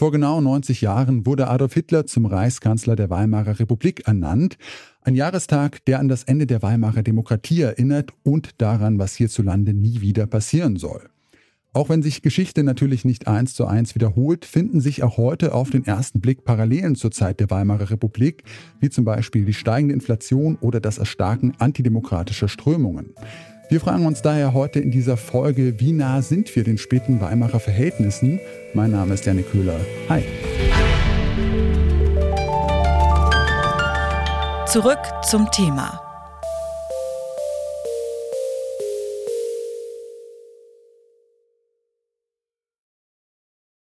Vor genau 90 Jahren wurde Adolf Hitler zum Reichskanzler der Weimarer Republik ernannt. Ein Jahrestag, der an das Ende der Weimarer Demokratie erinnert und daran, was hierzulande nie wieder passieren soll. Auch wenn sich Geschichte natürlich nicht eins zu eins wiederholt, finden sich auch heute auf den ersten Blick Parallelen zur Zeit der Weimarer Republik, wie zum Beispiel die steigende Inflation oder das Erstarken antidemokratischer Strömungen. Wir fragen uns daher heute in dieser Folge, wie nah sind wir den späten Weimarer Verhältnissen? Mein Name ist Janik Köhler. Hi. Zurück zum Thema.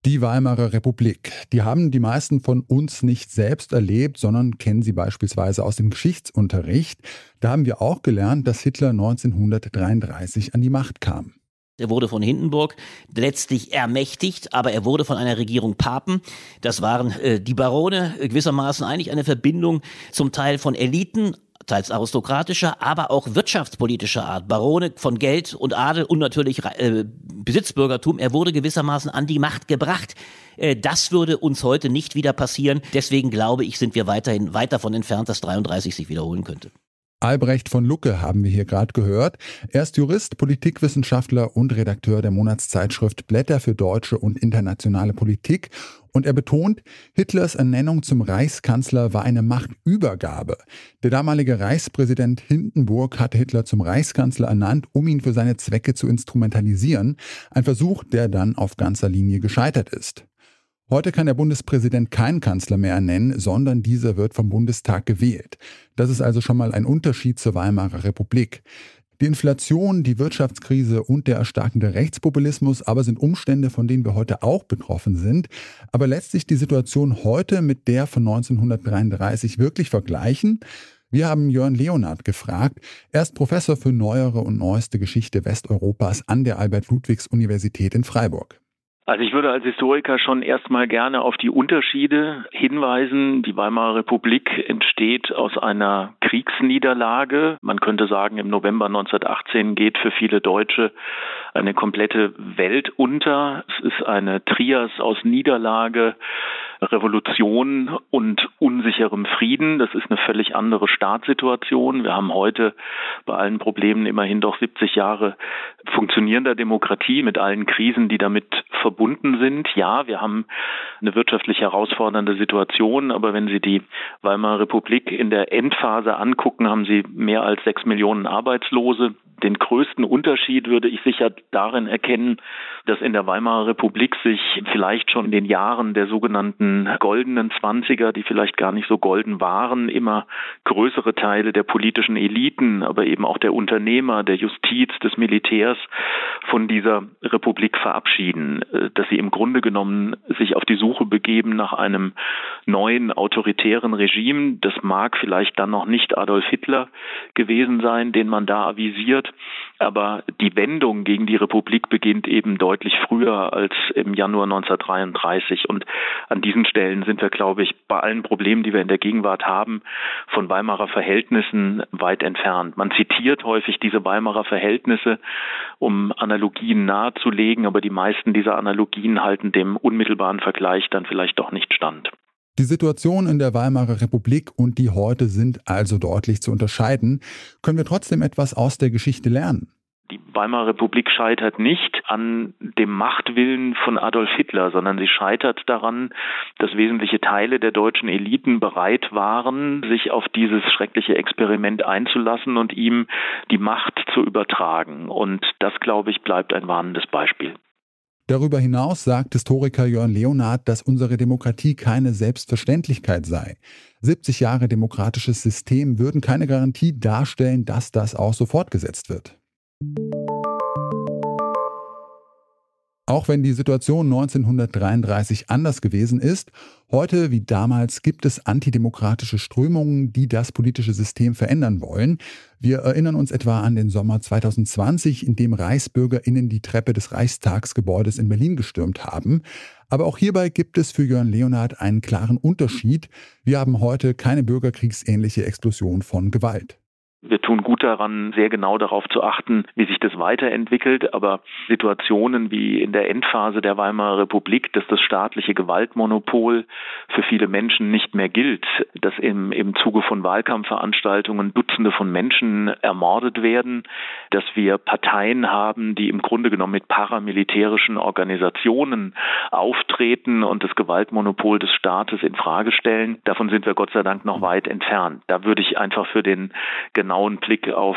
Die Weimarer Republik. Die haben die meisten von uns nicht selbst erlebt, sondern kennen sie beispielsweise aus dem Geschichtsunterricht. Da haben wir auch gelernt, dass Hitler 1933 an die Macht kam. Er wurde von Hindenburg letztlich ermächtigt, aber er wurde von einer Regierung Papen. Das waren äh, die Barone, äh, gewissermaßen eigentlich eine Verbindung zum Teil von Eliten, teils aristokratischer, aber auch wirtschaftspolitischer Art. Barone von Geld und Adel und natürlich äh, Besitzbürgertum. Er wurde gewissermaßen an die Macht gebracht. Äh, das würde uns heute nicht wieder passieren. Deswegen glaube ich, sind wir weiterhin weit davon entfernt, dass 33 sich wiederholen könnte. Albrecht von Lucke haben wir hier gerade gehört. Er ist Jurist, Politikwissenschaftler und Redakteur der Monatszeitschrift Blätter für deutsche und internationale Politik. Und er betont, Hitlers Ernennung zum Reichskanzler war eine Machtübergabe. Der damalige Reichspräsident Hindenburg hatte Hitler zum Reichskanzler ernannt, um ihn für seine Zwecke zu instrumentalisieren. Ein Versuch, der dann auf ganzer Linie gescheitert ist. Heute kann der Bundespräsident keinen Kanzler mehr ernennen, sondern dieser wird vom Bundestag gewählt. Das ist also schon mal ein Unterschied zur Weimarer Republik. Die Inflation, die Wirtschaftskrise und der erstarkende Rechtspopulismus aber sind Umstände, von denen wir heute auch betroffen sind. Aber lässt sich die Situation heute mit der von 1933 wirklich vergleichen? Wir haben Jörn Leonard gefragt. Er ist Professor für neuere und neueste Geschichte Westeuropas an der Albert-Ludwigs-Universität in Freiburg. Also ich würde als Historiker schon erstmal gerne auf die Unterschiede hinweisen. Die Weimarer Republik entsteht aus einer Kriegsniederlage. Man könnte sagen, im November 1918 geht für viele Deutsche eine komplette Welt unter. Es ist eine Trias aus Niederlage, Revolution und unsicherem Frieden. Das ist eine völlig andere Staatssituation. Wir haben heute bei allen Problemen immerhin doch 70 Jahre funktionierender Demokratie mit allen Krisen, die damit verbunden sind. Ja, wir haben eine wirtschaftlich herausfordernde Situation, aber wenn Sie die Weimarer Republik in der Endphase angucken, haben Sie mehr als sechs Millionen Arbeitslose. Den größten Unterschied würde ich sicher darin erkennen, dass in der Weimarer Republik sich vielleicht schon in den Jahren der sogenannten goldenen Zwanziger, die vielleicht gar nicht so golden waren, immer größere Teile der politischen Eliten, aber eben auch der Unternehmer, der Justiz, des Militärs von dieser Republik verabschieden, äh, dass sie im Grunde genommen sich auf die Suche begeben nach einem neuen autoritären Regime. Das mag vielleicht dann noch nicht Adolf Hitler gewesen sein, den man da avisiert, aber die Wendung gegen die Republik beginnt eben deutlich früher als im Januar 1933 und an diesen Stellen sind wir, glaube ich, bei allen Problemen, die wir in der Gegenwart haben, von Weimarer Verhältnissen weit entfernt. Man zitiert häufig diese Weimarer Verhältnisse, um Analogien nahezulegen, aber die meisten dieser Analogien halten dem unmittelbaren Vergleich dann vielleicht doch nicht stand. Die Situation in der Weimarer Republik und die heute sind also deutlich zu unterscheiden. Können wir trotzdem etwas aus der Geschichte lernen? Die Weimarer Republik scheitert nicht an dem Machtwillen von Adolf Hitler, sondern sie scheitert daran, dass wesentliche Teile der deutschen Eliten bereit waren, sich auf dieses schreckliche Experiment einzulassen und ihm die Macht zu übertragen. Und das, glaube ich, bleibt ein warnendes Beispiel. Darüber hinaus sagt Historiker Jörn Leonard, dass unsere Demokratie keine Selbstverständlichkeit sei. 70 Jahre demokratisches System würden keine Garantie darstellen, dass das auch so fortgesetzt wird. Auch wenn die Situation 1933 anders gewesen ist, heute wie damals gibt es antidemokratische Strömungen, die das politische System verändern wollen. Wir erinnern uns etwa an den Sommer 2020, in dem Reichsbürgerinnen die Treppe des Reichstagsgebäudes in Berlin gestürmt haben. Aber auch hierbei gibt es für Jörn Leonard einen klaren Unterschied. Wir haben heute keine bürgerkriegsähnliche Explosion von Gewalt. Wir tun gut daran, sehr genau darauf zu achten, wie sich das weiterentwickelt. Aber Situationen wie in der Endphase der Weimarer Republik, dass das staatliche Gewaltmonopol für viele Menschen nicht mehr gilt, dass im, im Zuge von Wahlkampfveranstaltungen Dutzende von Menschen ermordet werden, dass wir Parteien haben, die im Grunde genommen mit paramilitärischen Organisationen auftreten und das Gewaltmonopol des Staates in Frage stellen. Davon sind wir Gott sei Dank noch weit entfernt. Da würde ich einfach für den genauen Blick auf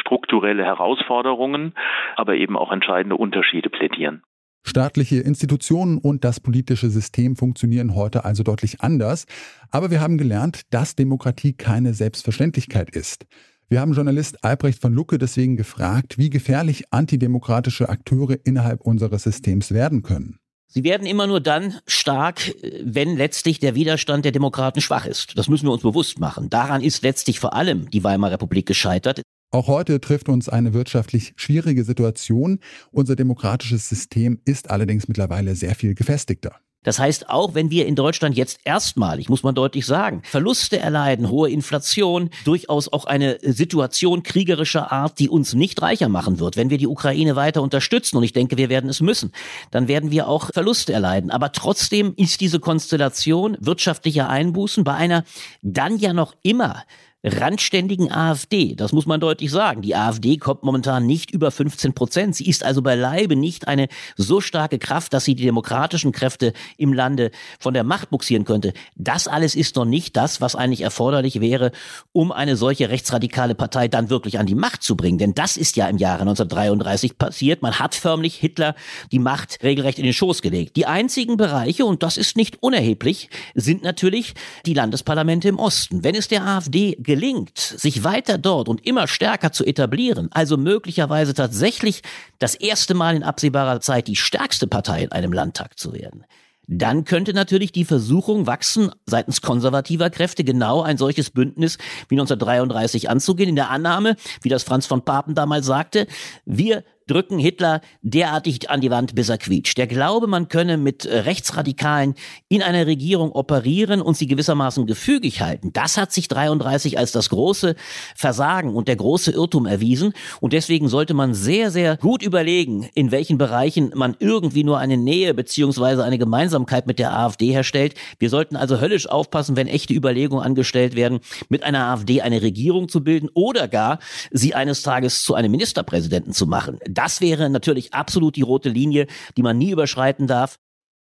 strukturelle Herausforderungen, aber eben auch entscheidende Unterschiede plädieren. Staatliche Institutionen und das politische System funktionieren heute also deutlich anders. Aber wir haben gelernt, dass Demokratie keine Selbstverständlichkeit ist. Wir haben Journalist Albrecht von Lucke deswegen gefragt, wie gefährlich antidemokratische Akteure innerhalb unseres Systems werden können. Sie werden immer nur dann stark, wenn letztlich der Widerstand der Demokraten schwach ist. Das müssen wir uns bewusst machen. Daran ist letztlich vor allem die Weimarer Republik gescheitert. Auch heute trifft uns eine wirtschaftlich schwierige Situation. Unser demokratisches System ist allerdings mittlerweile sehr viel gefestigter. Das heißt, auch wenn wir in Deutschland jetzt erstmalig, muss man deutlich sagen, Verluste erleiden, hohe Inflation, durchaus auch eine Situation kriegerischer Art, die uns nicht reicher machen wird. Wenn wir die Ukraine weiter unterstützen, und ich denke, wir werden es müssen, dann werden wir auch Verluste erleiden. Aber trotzdem ist diese Konstellation wirtschaftlicher Einbußen bei einer dann ja noch immer randständigen AfD. Das muss man deutlich sagen. Die AfD kommt momentan nicht über 15 Prozent. Sie ist also beileibe nicht eine so starke Kraft, dass sie die demokratischen Kräfte im Lande von der Macht buxieren könnte. Das alles ist noch nicht das, was eigentlich erforderlich wäre, um eine solche rechtsradikale Partei dann wirklich an die Macht zu bringen. Denn das ist ja im Jahre 1933 passiert. Man hat förmlich Hitler die Macht regelrecht in den Schoß gelegt. Die einzigen Bereiche, und das ist nicht unerheblich, sind natürlich die Landesparlamente im Osten. Wenn es der AfD gelingt, sich weiter dort und immer stärker zu etablieren, also möglicherweise tatsächlich das erste Mal in absehbarer Zeit die stärkste Partei in einem Landtag zu werden, dann könnte natürlich die Versuchung wachsen, seitens konservativer Kräfte genau ein solches Bündnis wie 1933 anzugehen, in der Annahme, wie das Franz von Papen damals sagte, wir drücken Hitler derartig an die Wand, bis er quietscht. Der Glaube, man könne mit äh, Rechtsradikalen in einer Regierung operieren und sie gewissermaßen gefügig halten, das hat sich 33 als das große Versagen und der große Irrtum erwiesen. Und deswegen sollte man sehr, sehr gut überlegen, in welchen Bereichen man irgendwie nur eine Nähe beziehungsweise eine Gemeinsamkeit mit der AfD herstellt. Wir sollten also höllisch aufpassen, wenn echte Überlegungen angestellt werden, mit einer AfD eine Regierung zu bilden oder gar sie eines Tages zu einem Ministerpräsidenten zu machen. Das wäre natürlich absolut die rote Linie, die man nie überschreiten darf.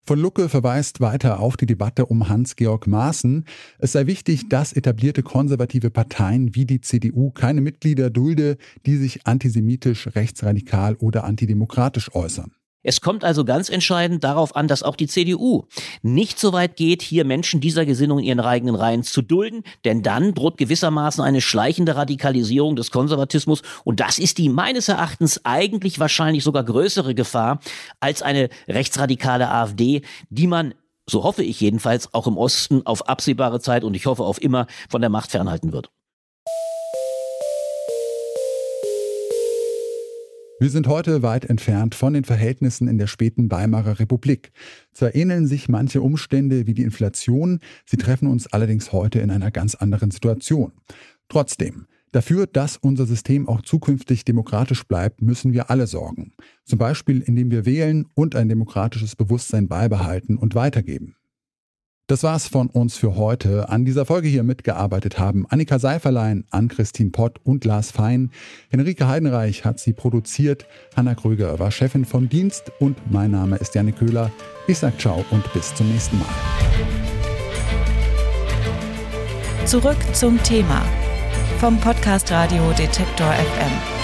Von Lucke verweist weiter auf die Debatte um Hans-Georg Maaßen. Es sei wichtig, dass etablierte konservative Parteien wie die CDU keine Mitglieder dulde, die sich antisemitisch, rechtsradikal oder antidemokratisch äußern. Es kommt also ganz entscheidend darauf an, dass auch die CDU nicht so weit geht, hier Menschen dieser Gesinnung in ihren eigenen Reihen zu dulden, denn dann droht gewissermaßen eine schleichende Radikalisierung des Konservatismus und das ist die meines Erachtens eigentlich wahrscheinlich sogar größere Gefahr als eine rechtsradikale AfD, die man so hoffe ich jedenfalls, auch im Osten auf absehbare Zeit und ich hoffe auf immer von der Macht fernhalten wird. Wir sind heute weit entfernt von den Verhältnissen in der späten Weimarer Republik. Zwar ähneln sich manche Umstände wie die Inflation, sie treffen uns allerdings heute in einer ganz anderen Situation. Trotzdem, dafür, dass unser System auch zukünftig demokratisch bleibt, müssen wir alle sorgen. Zum Beispiel, indem wir wählen und ein demokratisches Bewusstsein beibehalten und weitergeben. Das war's von uns für heute. An dieser Folge hier mitgearbeitet haben Annika Seiferlein, Ann-Christine Pott und Lars Fein. Henrike Heidenreich hat sie produziert. Hanna Krüger war Chefin vom Dienst und mein Name ist Janne Köhler. Ich sag ciao und bis zum nächsten Mal. Zurück zum Thema vom Podcast Radio Detektor FM.